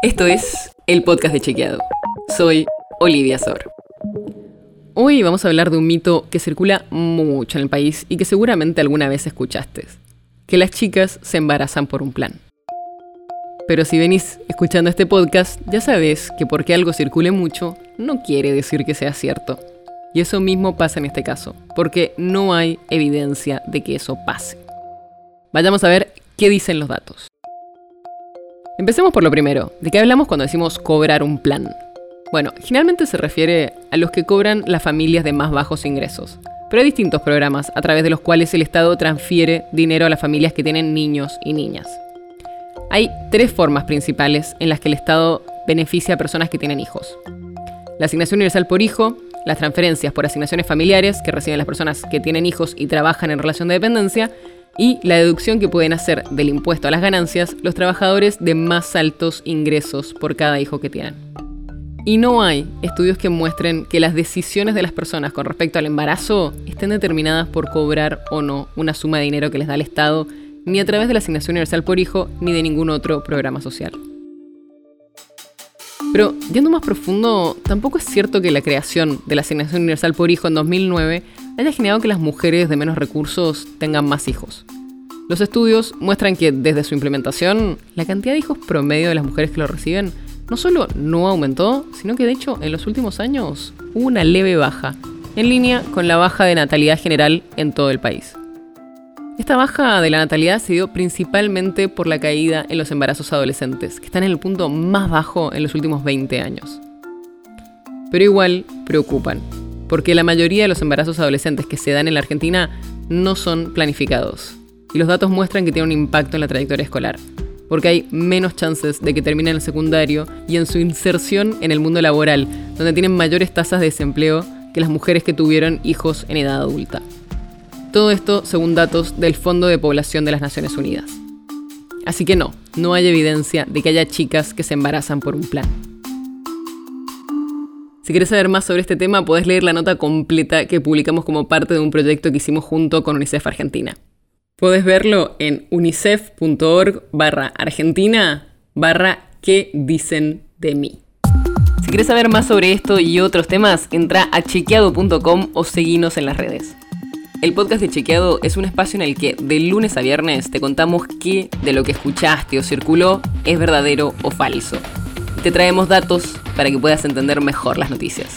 Esto es el podcast de Chequeado. Soy Olivia Sor. Hoy vamos a hablar de un mito que circula mucho en el país y que seguramente alguna vez escuchaste. Que las chicas se embarazan por un plan. Pero si venís escuchando este podcast, ya sabes que porque algo circule mucho, no quiere decir que sea cierto. Y eso mismo pasa en este caso, porque no hay evidencia de que eso pase. Vayamos a ver qué dicen los datos. Empecemos por lo primero, ¿de qué hablamos cuando decimos cobrar un plan? Bueno, generalmente se refiere a los que cobran las familias de más bajos ingresos, pero hay distintos programas a través de los cuales el Estado transfiere dinero a las familias que tienen niños y niñas. Hay tres formas principales en las que el Estado beneficia a personas que tienen hijos. La asignación universal por hijo, las transferencias por asignaciones familiares que reciben las personas que tienen hijos y trabajan en relación de dependencia, y la deducción que pueden hacer del impuesto a las ganancias los trabajadores de más altos ingresos por cada hijo que tienen. Y no hay estudios que muestren que las decisiones de las personas con respecto al embarazo estén determinadas por cobrar o no una suma de dinero que les da el Estado, ni a través de la asignación universal por hijo, ni de ningún otro programa social. Pero, yendo más profundo, tampoco es cierto que la creación de la asignación universal por hijo en 2009 haya generado que las mujeres de menos recursos tengan más hijos. Los estudios muestran que desde su implementación, la cantidad de hijos promedio de las mujeres que lo reciben no solo no aumentó, sino que de hecho en los últimos años hubo una leve baja, en línea con la baja de natalidad general en todo el país. Esta baja de la natalidad se dio principalmente por la caída en los embarazos adolescentes, que están en el punto más bajo en los últimos 20 años. Pero igual preocupan, porque la mayoría de los embarazos adolescentes que se dan en la Argentina no son planificados. Y los datos muestran que tiene un impacto en la trayectoria escolar, porque hay menos chances de que terminen el secundario y en su inserción en el mundo laboral, donde tienen mayores tasas de desempleo que las mujeres que tuvieron hijos en edad adulta. Todo esto según datos del Fondo de Población de las Naciones Unidas. Así que no, no hay evidencia de que haya chicas que se embarazan por un plan. Si quieres saber más sobre este tema, podés leer la nota completa que publicamos como parte de un proyecto que hicimos junto con UNICEF Argentina. Podés verlo en unicef.org barra argentina barra qué dicen de mí. Si quieres saber más sobre esto y otros temas, entra a chequeado.com o seguinos en las redes. El podcast de Chequeado es un espacio en el que de lunes a viernes te contamos qué de lo que escuchaste o circuló es verdadero o falso te traemos datos para que puedas entender mejor las noticias.